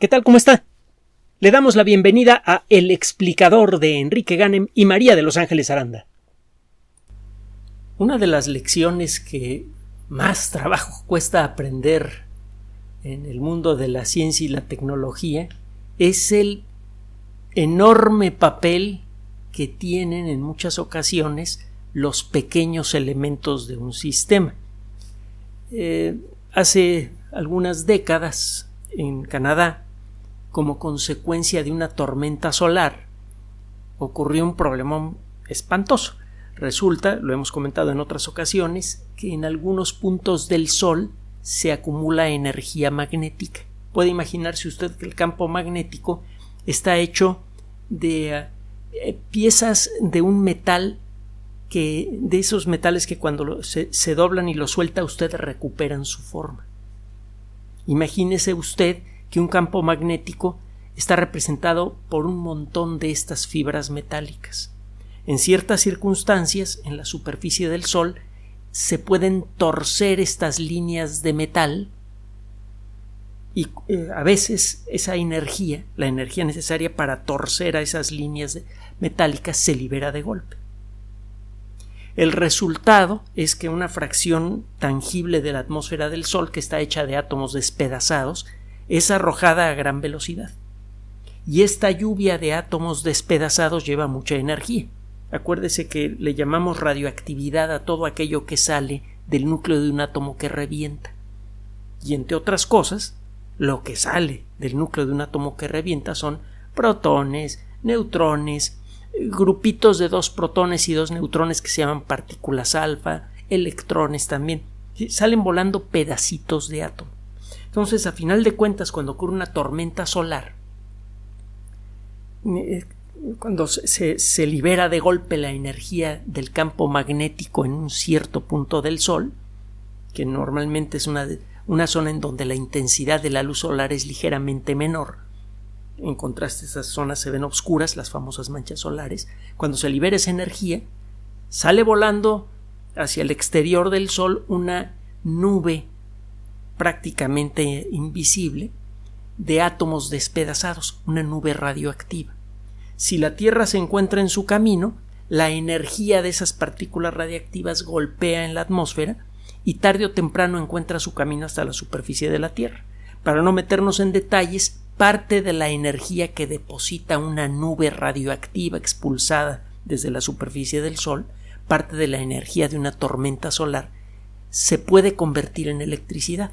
¿Qué tal? ¿Cómo está? Le damos la bienvenida a El explicador de Enrique Ganem y María de Los Ángeles Aranda. Una de las lecciones que más trabajo cuesta aprender en el mundo de la ciencia y la tecnología es el enorme papel que tienen en muchas ocasiones los pequeños elementos de un sistema. Eh, hace algunas décadas en Canadá como consecuencia de una tormenta solar, ocurrió un problema espantoso. Resulta, lo hemos comentado en otras ocasiones, que en algunos puntos del Sol se acumula energía magnética. Puede imaginarse usted que el campo magnético está hecho de eh, piezas de un metal que de esos metales que cuando se, se doblan y lo suelta usted recuperan su forma. Imagínese usted que un campo magnético está representado por un montón de estas fibras metálicas. En ciertas circunstancias, en la superficie del Sol, se pueden torcer estas líneas de metal y eh, a veces esa energía, la energía necesaria para torcer a esas líneas metálicas, se libera de golpe. El resultado es que una fracción tangible de la atmósfera del Sol, que está hecha de átomos despedazados, es arrojada a gran velocidad. Y esta lluvia de átomos despedazados lleva mucha energía. Acuérdese que le llamamos radioactividad a todo aquello que sale del núcleo de un átomo que revienta. Y entre otras cosas, lo que sale del núcleo de un átomo que revienta son protones, neutrones, grupitos de dos protones y dos neutrones que se llaman partículas alfa, electrones también. Salen volando pedacitos de átomo. Entonces, a final de cuentas, cuando ocurre una tormenta solar, eh, cuando se, libera de golpe la energía del campo magnético en un cierto punto del Sol, que normalmente es una, una zona en donde la intensidad de la luz solar es ligeramente menor, en contraste esas zonas se ven oscuras, las famosas manchas solares, cuando se libera esa energía, sale volando hacia el exterior del Sol una nube prácticamente invisible de átomos despedazados, una nube radioactiva. Si la Tierra se encuentra en su camino, la energía de esas partículas radiactivas golpea en la atmósfera y tarde o temprano encuentra su camino hasta la superficie de la Tierra. Para no meternos en detalles, parte de la energía que deposita una nube radioactiva expulsada desde la superficie del Sol, parte de la energía de una tormenta solar, se puede convertir en electricidad.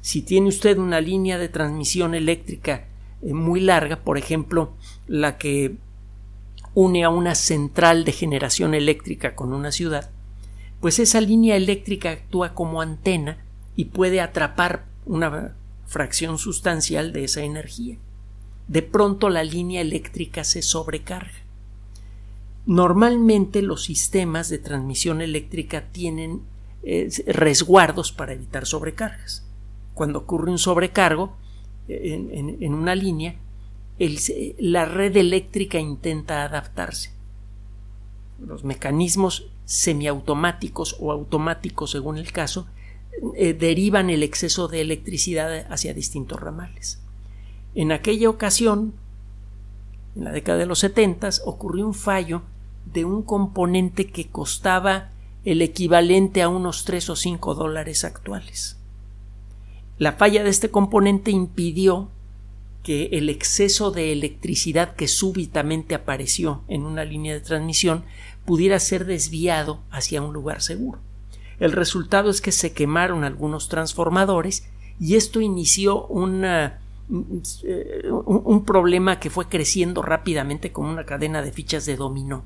Si tiene usted una línea de transmisión eléctrica eh, muy larga, por ejemplo, la que une a una central de generación eléctrica con una ciudad, pues esa línea eléctrica actúa como antena y puede atrapar una fracción sustancial de esa energía. De pronto la línea eléctrica se sobrecarga. Normalmente los sistemas de transmisión eléctrica tienen eh, resguardos para evitar sobrecargas cuando ocurre un sobrecargo en, una línea, la red eléctrica intenta adaptarse. Los mecanismos semiautomáticos o automáticos, según el caso, eh, derivan el exceso de electricidad hacia distintos ramales. En aquella ocasión, en la década de los 70, ocurrió un fallo de un componente que costaba el equivalente a unos 3 o 5 dólares actuales. La falla de este componente impidió que el exceso de electricidad que súbitamente apareció en una línea de transmisión pudiera ser desviado hacia un lugar seguro. El resultado es que se quemaron algunos transformadores y esto inició una, un, problema que fue creciendo rápidamente como una cadena de fichas de dominó.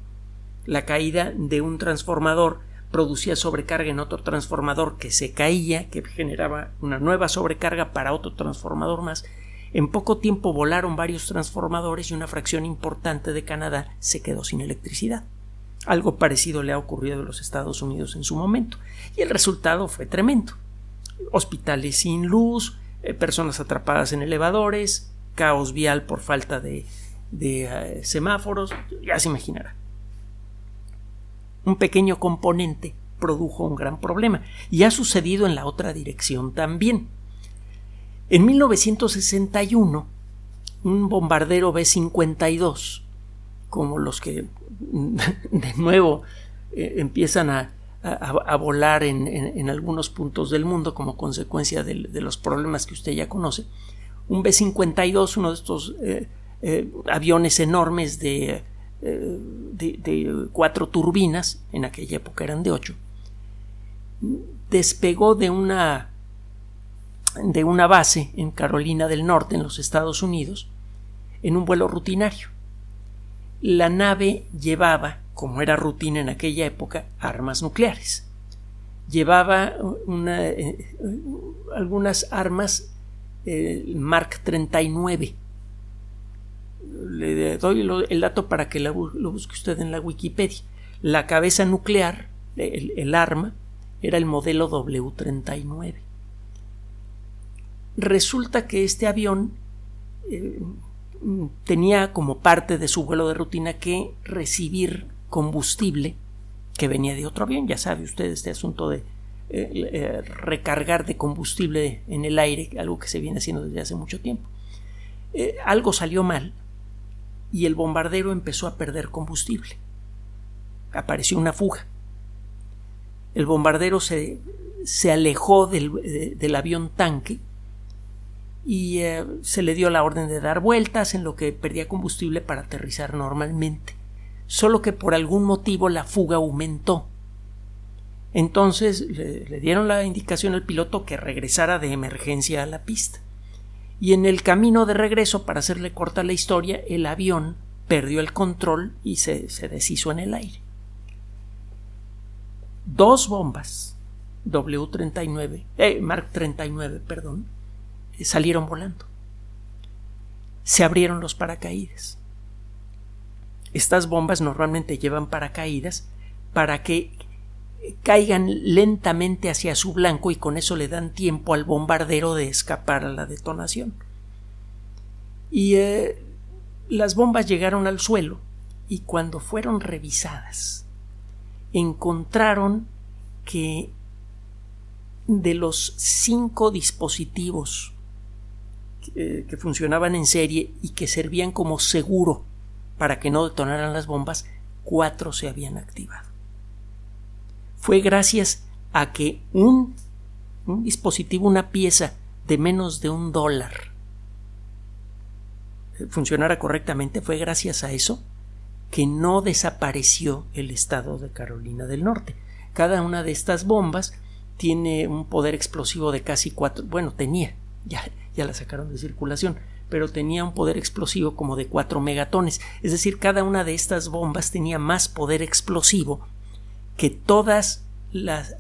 La caída de un transformador producía sobrecarga en otro transformador que se caía, que generaba una nueva sobrecarga para otro transformador más. En poco tiempo volaron varios transformadores y una fracción importante de Canadá se quedó sin electricidad. Algo parecido le ha ocurrido a los Estados Unidos en su momento. Y el resultado fue tremendo. Hospitales sin luz, eh, personas atrapadas en elevadores, caos vial por falta de, eh, semáforos, ya se imaginará un pequeño componente produjo un gran problema. Y ha sucedido en la otra dirección también. En 1961, un bombardero B-52, como los que de nuevo eh, empiezan a, volar en, algunos puntos del mundo como consecuencia de, los problemas que usted ya conoce. Un B-52, uno de estos eh, eh, aviones enormes de, de, cuatro turbinas, en aquella época eran de ocho, despegó de una de una base en Carolina del Norte, en los Estados Unidos, en un vuelo rutinario. La nave llevaba, como era rutina en aquella época, armas nucleares. Llevaba eh, algunas armas eh, Mark 39. Le doy el dato para que lo busque usted en la Wikipedia. La cabeza nuclear, el arma, era el modelo W39 resulta que este avión eh, tenía como parte de su vuelo de rutina que recibir combustible que venía de otro avión. Ya sabe usted este asunto de eh, eh, recargar de combustible en el aire, algo que se viene haciendo desde hace mucho tiempo. algo salió mal y el bombardero empezó a perder combustible. Apareció una fuga. El bombardero se, se alejó del, del avión tanque y eh, se le dio la orden de dar vueltas en lo que perdía combustible para aterrizar normalmente. Solo que por algún motivo la fuga aumentó. Entonces le, le dieron la indicación al piloto que regresara de emergencia a la pista. Y en el camino de regreso, para hacerle corta la historia, el avión perdió el control y se, se deshizo en el aire. Dos bombas W-39, eh, Mark 39, perdón, salieron volando. Se abrieron los paracaídas. Estas bombas normalmente llevan paracaídas para que caigan lentamente hacia su blanco y con eso le dan tiempo al bombardero de escapar a la detonación. Y eh, las bombas llegaron al suelo y cuando fueron revisadas encontraron que de los cinco dispositivos eh, que funcionaban en serie y que servían como seguro para que no detonaran las bombas, cuatro se habían activado. Fue gracias a que un, un dispositivo, una pieza de menos de un dólar eh, funcionara correctamente, fue gracias a eso que no desapareció el estado de Carolina del Norte. Cada una de estas bombas tiene un poder explosivo de casi cuatro, bueno, tenía, ya, ya la sacaron de circulación, pero tenía un poder explosivo como de 4 megatones. Es decir, cada una de estas bombas tenía más poder explosivo que todas las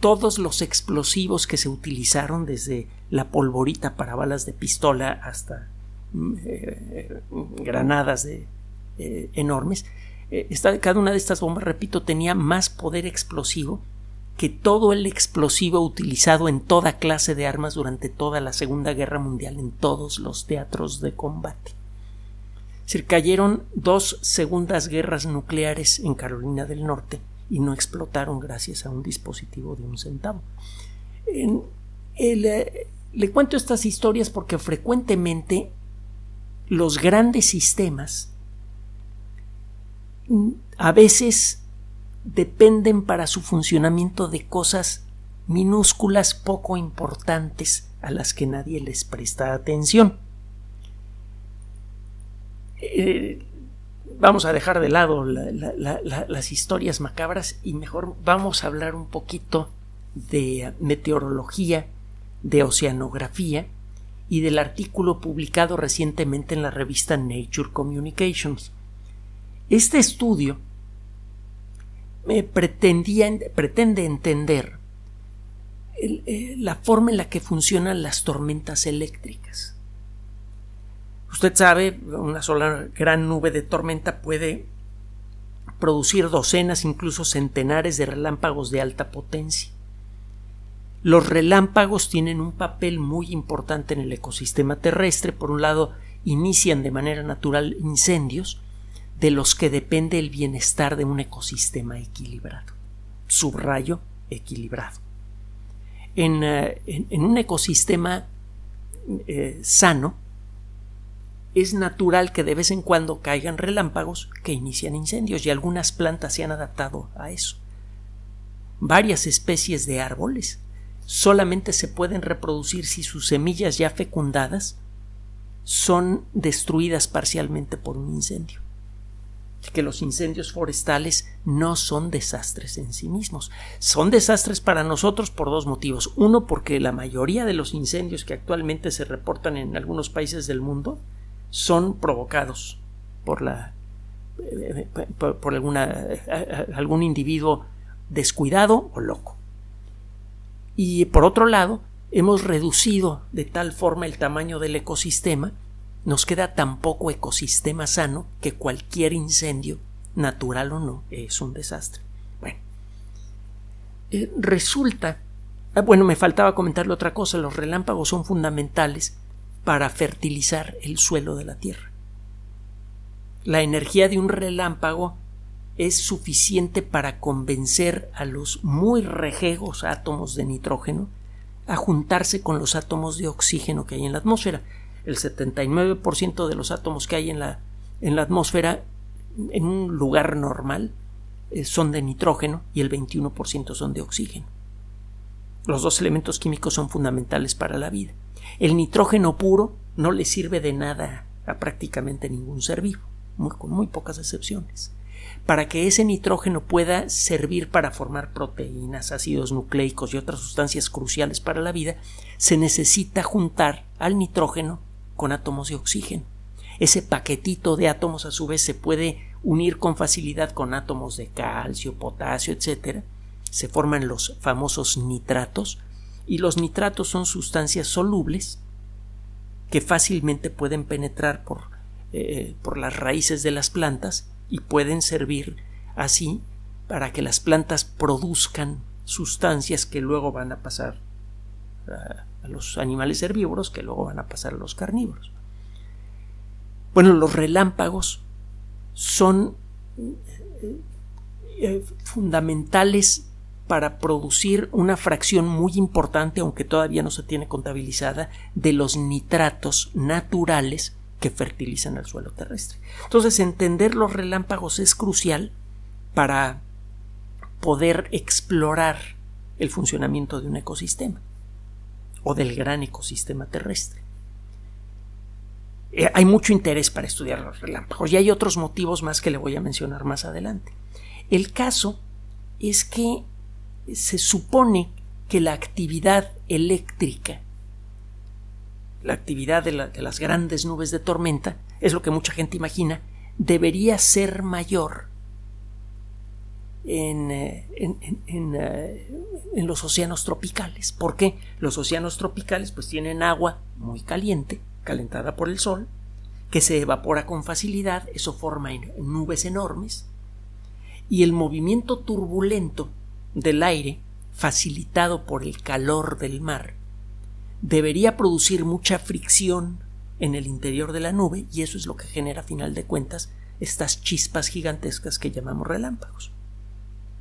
todos los explosivos que se utilizaron desde la polvorita para balas de pistola hasta mm, eh, granadas eh, enormes. Eh, cada una de estas bombas, repito, tenía más poder explosivo que todo el explosivo utilizado en toda clase de armas durante toda la Segunda Guerra Mundial en todos los teatros de combate. Cayeron dos segundas guerras nucleares en Carolina del Norte y no explotaron gracias a un dispositivo de un centavo. Eh, le cuento estas historias porque frecuentemente los grandes sistemas mm, a veces dependen para su funcionamiento de cosas minúsculas poco importantes a las que nadie les presta atención. Eh, vamos a dejar de lado las historias macabras y mejor vamos a hablar un poquito de meteorología, de oceanografía y del artículo publicado recientemente en la revista Nature Communications. Este estudio pretende entender eh, la forma en la que funcionan las tormentas eléctricas. Usted sabe, una sola gran nube de tormenta puede producir docenas, incluso centenares de relámpagos de alta potencia. Los relámpagos tienen un papel muy importante en el ecosistema terrestre. Por un lado, inician de manera natural incendios de los que depende el bienestar de un ecosistema equilibrado. Subrayo equilibrado. En, eh, un ecosistema eh, sano, es natural que de vez en cuando caigan relámpagos que inician incendios y algunas plantas se han adaptado a eso. Varias especies de árboles solamente se pueden reproducir si sus semillas ya fecundadas son destruidas parcialmente por un incendio. Que los incendios forestales no son desastres en sí mismos. Son desastres para nosotros por dos motivos. Uno, porque la mayoría de los incendios que actualmente se reportan en algunos países del mundo son provocados por la por, algún individuo descuidado o loco. Y por otro lado, hemos reducido de tal forma el tamaño del ecosistema, nos queda tan poco ecosistema sano que cualquier incendio, natural o no, es un desastre. Bueno, eh, resulta, ah, bueno, me faltaba comentarle otra cosa, los relámpagos son fundamentales para fertilizar el suelo de la Tierra. La energía de un relámpago es suficiente para convencer a los muy rejegos átomos de nitrógeno a juntarse con los átomos de oxígeno que hay en la atmósfera. El 79% de los átomos que hay en la, en la atmósfera en un lugar normal eh, son de nitrógeno y el 21% son de oxígeno. Los dos elementos químicos son fundamentales para la vida. El nitrógeno puro no le sirve de nada a prácticamente ningún ser vivo, con muy pocas excepciones. Para que ese nitrógeno pueda servir para formar proteínas, ácidos nucleicos y otras sustancias cruciales para la vida, se necesita juntar al nitrógeno con átomos de oxígeno. Ese paquetito de átomos a su vez se puede unir con facilidad con átomos de calcio, potasio, etc. Se forman los famosos nitratos, y los nitratos son sustancias solubles que fácilmente pueden penetrar por, eh, por las raíces de las plantas y pueden servir así para que las plantas produzcan sustancias que luego van a pasar a, los animales herbívoros, que luego van a pasar a los carnívoros. Bueno, los relámpagos son eh, eh, fundamentales para producir una fracción muy importante, aunque todavía no se tiene contabilizada, de los nitratos naturales que fertilizan el suelo terrestre. Entonces, entender los relámpagos es crucial para poder explorar el funcionamiento de un ecosistema o del gran ecosistema terrestre. Eh, hay mucho interés para estudiar los relámpagos y hay otros motivos más que le voy a mencionar más adelante. El caso es que se supone que la actividad eléctrica, la actividad de, las grandes nubes de tormenta, es lo que mucha gente imagina, debería ser mayor en, eh, eh, en, los océanos tropicales. ¿Por qué? Los océanos tropicales pues tienen agua muy caliente, calentada por el sol, que se evapora con facilidad, eso forma nubes enormes, y el movimiento turbulento del aire, facilitado por el calor del mar, debería producir mucha fricción en el interior de la nube y eso es lo que genera a final de cuentas estas chispas gigantescas que llamamos relámpagos.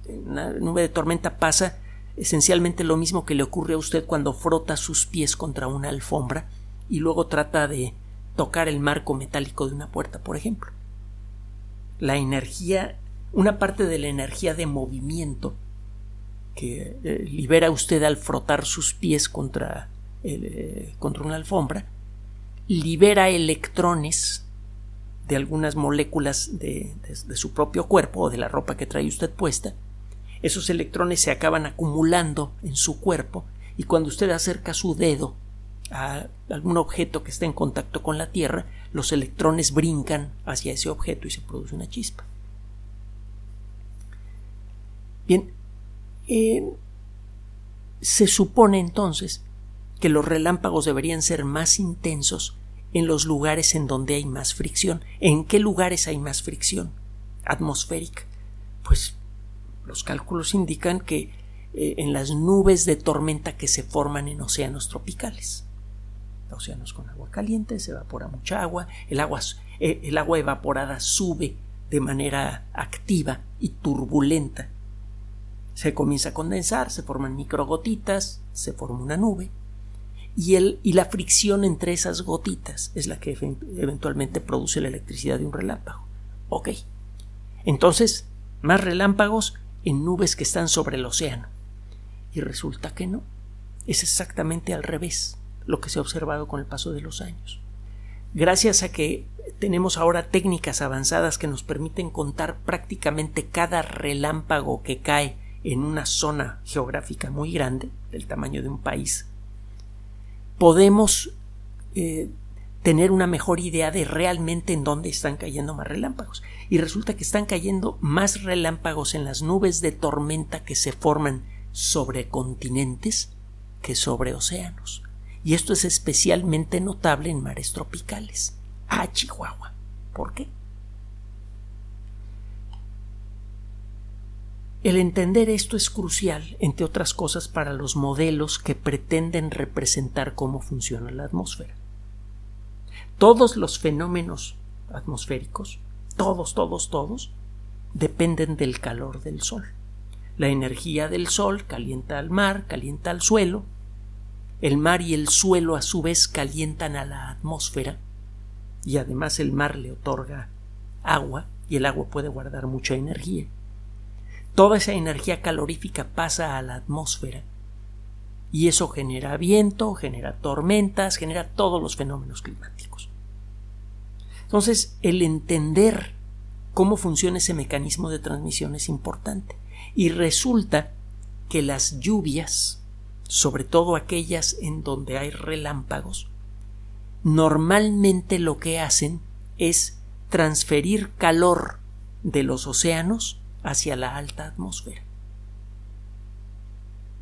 En una nube de tormenta pasa esencialmente lo mismo que le ocurre a usted cuando frota sus pies contra una alfombra y luego trata de tocar el marco metálico de una puerta, por ejemplo. La energía, una parte de la energía de movimiento que eh, libera usted al frotar sus pies contra, eh, contra una alfombra, libera electrones de algunas moléculas de, su propio cuerpo o de la ropa que trae usted puesta. Esos electrones se acaban acumulando en su cuerpo y cuando usted acerca su dedo a algún objeto que esté en contacto con la Tierra, los electrones brincan hacia ese objeto y se produce una chispa. Bien, se supone entonces que los relámpagos deberían ser más intensos en los lugares en donde hay más fricción. ¿En qué lugares hay más fricción atmosférica? Pues los cálculos indican que eh, en las nubes de tormenta que se forman en océanos tropicales. Océanos con agua caliente, se evapora mucha agua, el agua, eh, el agua evaporada sube de manera activa y turbulenta se comienza a condensar, se forman microgotitas, se forma una nube y, el, y la fricción entre esas gotitas es la que eventualmente produce la electricidad de un relámpago. Ok. Entonces, más relámpagos en nubes que están sobre el océano. Y resulta que no. Es exactamente al revés lo que se ha observado con el paso de los años. Gracias a que tenemos ahora técnicas avanzadas que nos permiten contar prácticamente cada relámpago que cae en una zona geográfica muy grande, del tamaño de un país, podemos eh, tener una mejor idea de realmente en dónde están cayendo más relámpagos. Y resulta que están cayendo más relámpagos en las nubes de tormenta que se forman sobre continentes que sobre océanos. Y esto es especialmente notable en mares tropicales. Ah, Chihuahua. ¿Por qué? El entender esto es crucial, entre otras cosas, para los modelos que pretenden representar cómo funciona la atmósfera. Todos los fenómenos atmosféricos, todos, todos, todos, dependen del calor del sol. La energía del sol calienta al mar, calienta al suelo, el mar y el suelo a su vez calientan a la atmósfera y además el mar le otorga agua y el agua puede guardar mucha energía. Toda esa energía calorífica pasa a la atmósfera y eso genera viento, genera tormentas, genera todos los fenómenos climáticos. Entonces, el entender cómo funciona ese mecanismo de transmisión es importante. Y resulta que las lluvias, sobre todo aquellas en donde hay relámpagos, normalmente lo que hacen es transferir calor de los océanos hacia la alta atmósfera.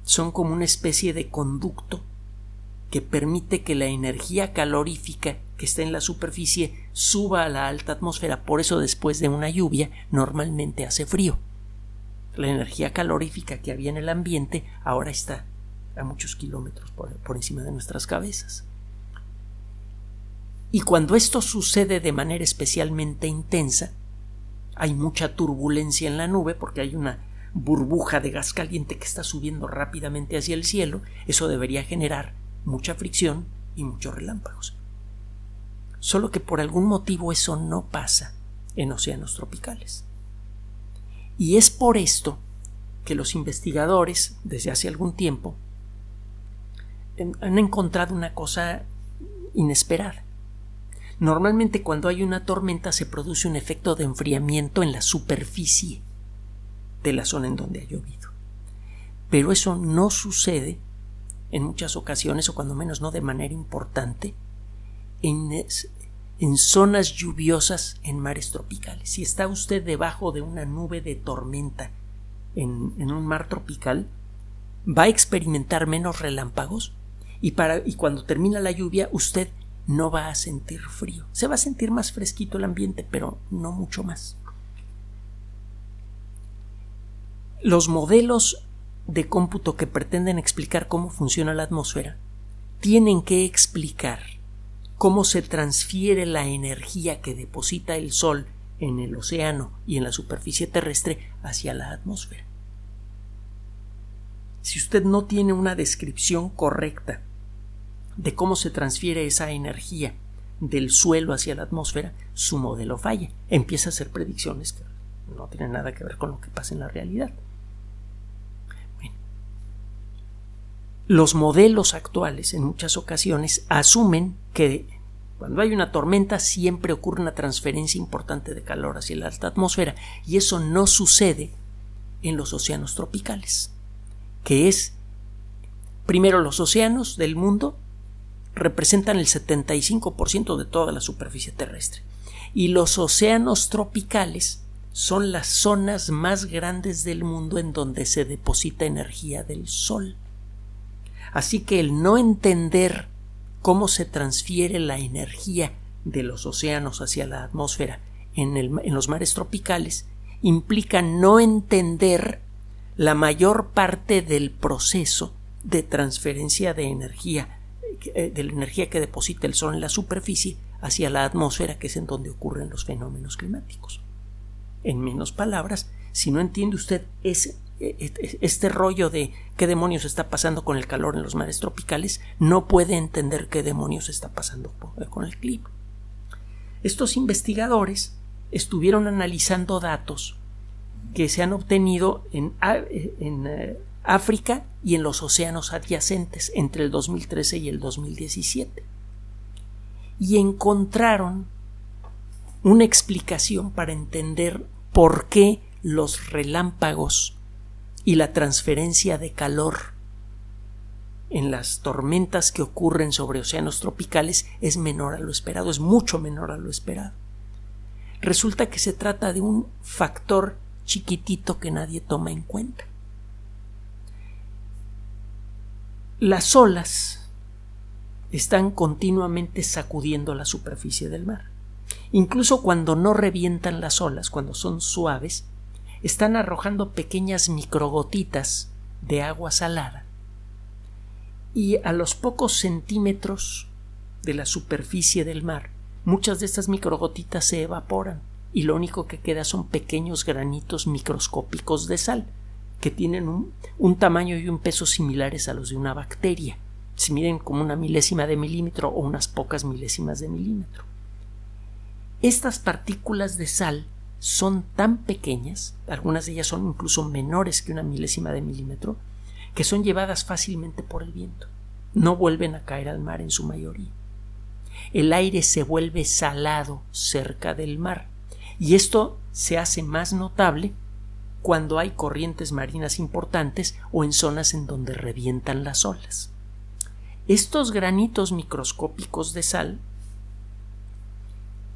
Son como una especie de conducto que permite que la energía calorífica que está en la superficie suba a la alta atmósfera. Por eso después de una lluvia normalmente hace frío. La energía calorífica que había en el ambiente ahora está a muchos kilómetros por, por encima de nuestras cabezas. Y cuando esto sucede de manera especialmente intensa, hay mucha turbulencia en la nube porque hay una burbuja de gas caliente que está subiendo rápidamente hacia el cielo, eso debería generar mucha fricción y muchos relámpagos. Solo que por algún motivo eso no pasa en océanos tropicales. Y es por esto que los investigadores, desde hace algún tiempo, han encontrado una cosa inesperada. Normalmente cuando hay una tormenta se produce un efecto de enfriamiento en la superficie de la zona en donde ha llovido. Pero eso no sucede en muchas ocasiones, o cuando menos no de manera importante, en, en zonas lluviosas en mares tropicales. Si está usted debajo de una nube de tormenta en, en un mar tropical, va a experimentar menos relámpagos y, para, y cuando termina la lluvia usted no va a sentir frío. Se va a sentir más fresquito el ambiente, pero no mucho más. Los modelos de cómputo que pretenden explicar cómo funciona la atmósfera tienen que explicar cómo se transfiere la energía que deposita el Sol en el océano y en la superficie terrestre hacia la atmósfera. Si usted no tiene una descripción correcta de cómo se transfiere esa energía del suelo hacia la atmósfera, su modelo falla. Empieza a hacer predicciones que no tienen nada que ver con lo que pasa en la realidad. Los modelos actuales en muchas ocasiones asumen que cuando hay una tormenta siempre ocurre una transferencia importante de calor hacia la alta atmósfera y eso no sucede en los océanos tropicales, que es primero los océanos del mundo representan el 75% de toda la superficie terrestre y los océanos tropicales son las zonas más grandes del mundo en donde se deposita energía del Sol. Así que el no entender cómo se transfiere la energía de los océanos hacia la atmósfera en, los mares tropicales implica no entender la mayor parte del proceso de transferencia de energía, eh, de la energía que deposita el Sol en la superficie hacia la atmósfera, que es en donde ocurren los fenómenos climáticos. En menos palabras, si no entiende usted ese, e, este rollo de qué demonios está pasando con el calor en los mares tropicales, no puede entender qué demonios está pasando con el clima. Estos investigadores estuvieron analizando datos que se han obtenido en, en eh, África y en los océanos adyacentes entre el 2013 y el 2017. Y encontraron una explicación para entender por qué los relámpagos y la transferencia de calor en las tormentas que ocurren sobre océanos tropicales es menor a lo esperado, es mucho menor a lo esperado. Resulta que se trata de un factor chiquitito que nadie toma en cuenta. Las olas están continuamente sacudiendo la superficie del mar. Incluso cuando no revientan las olas, cuando son suaves, están arrojando pequeñas microgotitas de agua salada y a los pocos centímetros de la superficie del mar, muchas de estas microgotitas se evaporan y lo único que queda son pequeños granitos microscópicos de sal, que tienen un, tamaño y un peso similares a los de una bacteria. Se miden como una milésima de milímetro o unas pocas milésimas de milímetro. Estas partículas de sal son tan pequeñas, algunas de ellas son incluso menores que una milésima de milímetro, que son llevadas fácilmente por el viento. No vuelven a caer al mar en su mayoría. El aire se vuelve salado cerca del mar, y esto se hace más notable cuando hay corrientes marinas importantes o en zonas en donde revientan las olas. Estos granitos microscópicos de sal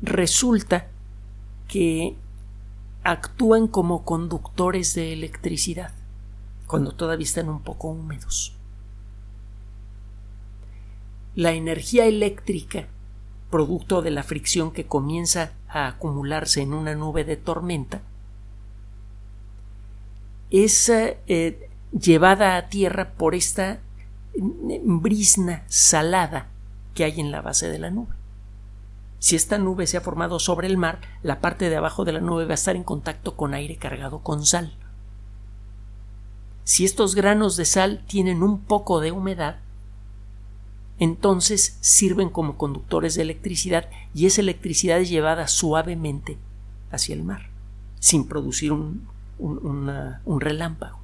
resulta que actúan como conductores de electricidad cuando todavía están un poco húmedos. La energía eléctrica, producto de la fricción que comienza a acumularse en una nube de tormenta, es eh, llevada a tierra por esta brisna salada que hay en la base de la nube. Si esta nube se ha formado sobre el mar, la parte de abajo de la nube va a estar en contacto con aire cargado con sal. Si estos granos de sal tienen un poco de humedad, entonces sirven como conductores de electricidad y esa electricidad es llevada suavemente hacia el mar, sin producir un, un relámpago.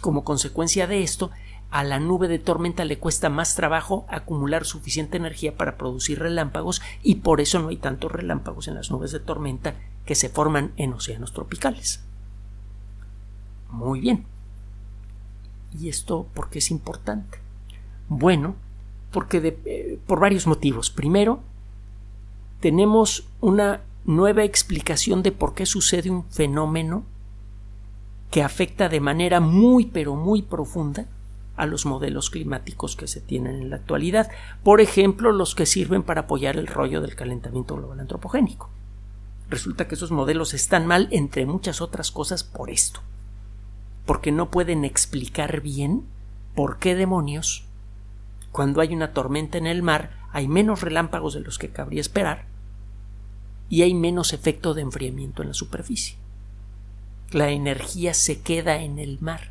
Como consecuencia de esto, a la nube de tormenta le cuesta más trabajo acumular suficiente energía para producir relámpagos y por eso no hay tantos relámpagos en las nubes de tormenta que se forman en océanos tropicales. Muy bien. ¿Y esto por qué es importante? Bueno, porque eh, por varios motivos. Primero, tenemos una nueva explicación de por qué sucede un fenómeno que afecta de manera muy pero muy profunda a los modelos climáticos que se tienen en la actualidad, por ejemplo, los que sirven para apoyar el rollo del calentamiento global antropogénico. Resulta que esos modelos están mal, entre muchas otras cosas, por esto, porque no pueden explicar bien por qué demonios, cuando hay una tormenta en el mar, hay menos relámpagos de los que cabría esperar, y hay menos efecto de enfriamiento en la superficie. La energía se queda en el mar,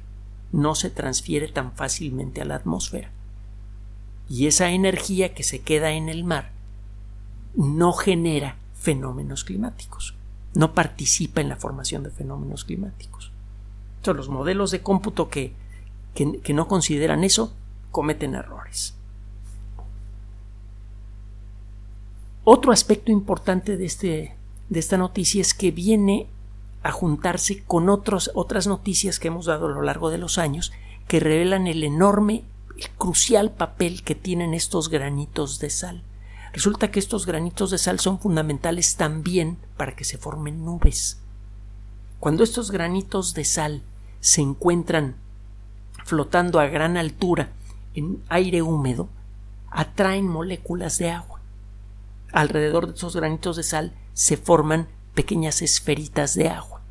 no se transfiere tan fácilmente a la atmósfera. Y esa energía que se queda en el mar no genera fenómenos climáticos, no participa en la formación de fenómenos climáticos. Entonces, los modelos de cómputo que, que, que no consideran eso cometen errores. Otro aspecto importante de, este, de esta noticia es que viene a juntarse con otros, otras noticias que hemos dado a lo largo de los años que revelan el enorme, el crucial papel que tienen estos granitos de sal. Resulta que estos granitos de sal son fundamentales también para que se formen nubes. Cuando estos granitos de sal se encuentran flotando a gran altura en aire húmedo, atraen moléculas de agua alrededor de esos granitos de sal se forman pequeñas esferitas de agua,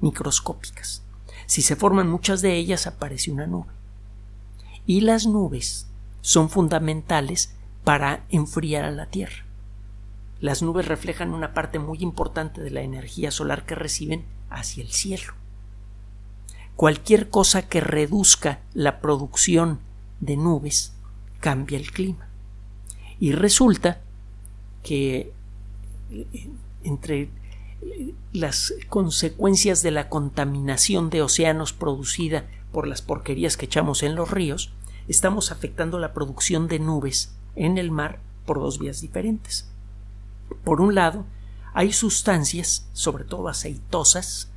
microscópicas. Si se forman muchas de ellas aparece una nube. Y las nubes son fundamentales para enfriar a la Tierra. Las nubes reflejan una parte muy importante de la energía solar que reciben hacia el cielo. cualquier cosa que reduzca la producción de nubes cambia el clima. Y resulta que entre las consecuencias de la contaminación de océanos producida por las porquerías que echamos en los ríos, estamos afectando la producción de nubes en el mar por dos vías diferentes. Por un lado, hay sustancias, sobre todo aceitosas,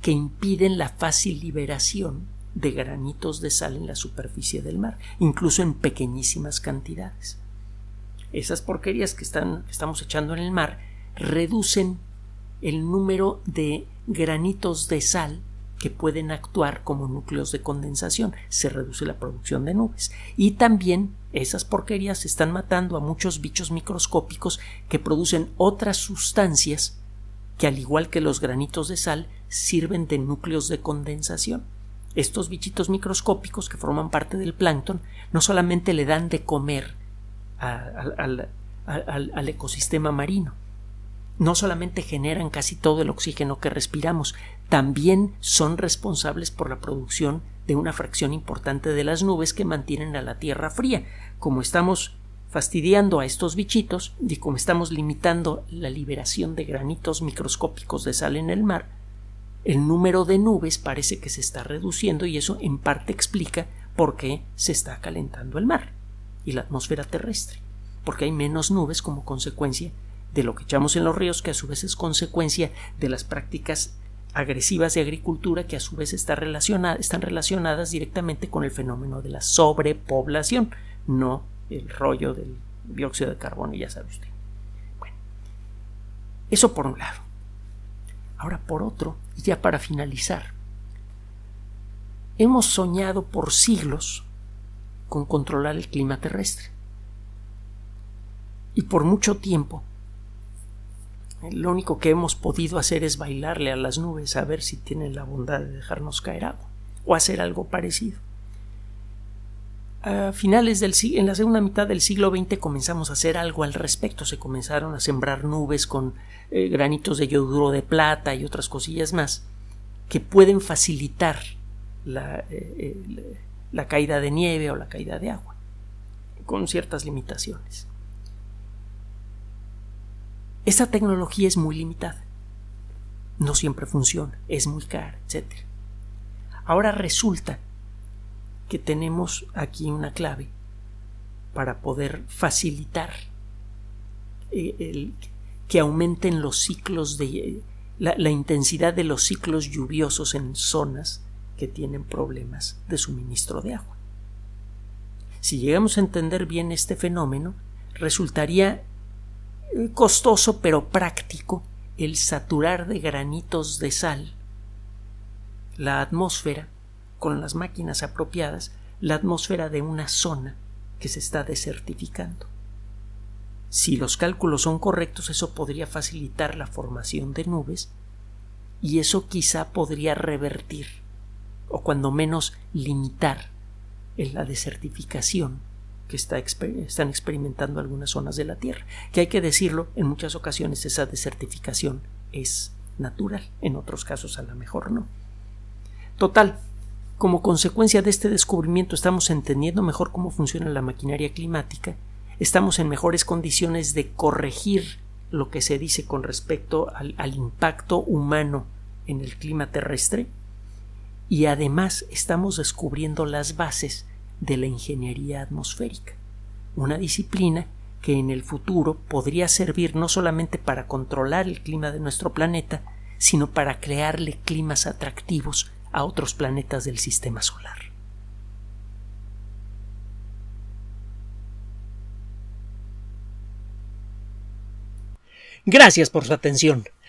que impiden la fácil liberación de granitos de sal en la superficie del mar, incluso en pequeñísimas cantidades. Esas porquerías que, están, estamos echando en el mar reducen el número de granitos de sal que pueden actuar como núcleos de condensación, se reduce la producción de nubes. Y también esas porquerías están matando a muchos bichos microscópicos que producen otras sustancias que al igual que los granitos de sal sirven de núcleos de condensación. Estos bichitos microscópicos que forman parte del plancton no solamente le dan de comer al, ecosistema marino, no solamente generan casi todo el oxígeno que respiramos, también son responsables por la producción de una fracción importante de las nubes que mantienen a la Tierra fría. Como estamos fastidiando a estos bichitos y como estamos limitando la liberación de granitos microscópicos de sal en el mar, el número de nubes parece que se está reduciendo y eso en parte explica por qué se está calentando el mar y la atmósfera terrestre, porque hay menos nubes como consecuencia de lo que echamos en los ríos, que a su vez es consecuencia de las prácticas agresivas de agricultura que a su vez están relacionadas directamente con el fenómeno de la sobrepoblación, no el rollo del dióxido de carbono, ya sabe usted. Bueno, eso por un lado. Ahora por otro, y ya para finalizar, hemos soñado por siglos con controlar el clima terrestre. Y por mucho tiempo lo único que hemos podido hacer es bailarle a las nubes a ver si tienen la bondad de dejarnos caer agua o hacer algo parecido. A finales del en la segunda mitad del siglo XX comenzamos a hacer algo al respecto. Se comenzaron a sembrar nubes con eh, granitos de yoduro de plata y otras cosillas más que pueden facilitar la, eh, eh, la caída de nieve o la caída de agua con ciertas limitaciones. Esa tecnología es muy limitada. No siempre funciona, es muy cara, etc. Ahora resulta que tenemos aquí una clave para poder facilitar eh, el, que aumenten los ciclos de la, la, intensidad de los ciclos lluviosos en zonas que tienen problemas de suministro de agua. Si llegamos a entender bien este fenómeno, resultaría costoso pero práctico el saturar de granitos de sal la atmósfera con las máquinas apropiadas la atmósfera de una zona que se está desertificando. Si los cálculos son correctos, eso podría facilitar la formación de nubes y eso quizá podría revertir o cuando menos limitar la desertificación que está, están experimentando algunas zonas de la Tierra. Que hay que decirlo, en muchas ocasiones esa desertificación es natural, en otros casos a lo mejor no. Total, como consecuencia de este descubrimiento estamos entendiendo mejor cómo funciona la maquinaria climática, estamos en mejores condiciones de corregir lo que se dice con respecto al impacto humano en el clima terrestre y además estamos descubriendo las bases de la ingeniería atmosférica, una disciplina que en el futuro podría servir no solamente para controlar el clima de nuestro planeta, sino para crearle climas atractivos a otros planetas del sistema solar. Gracias por su atención.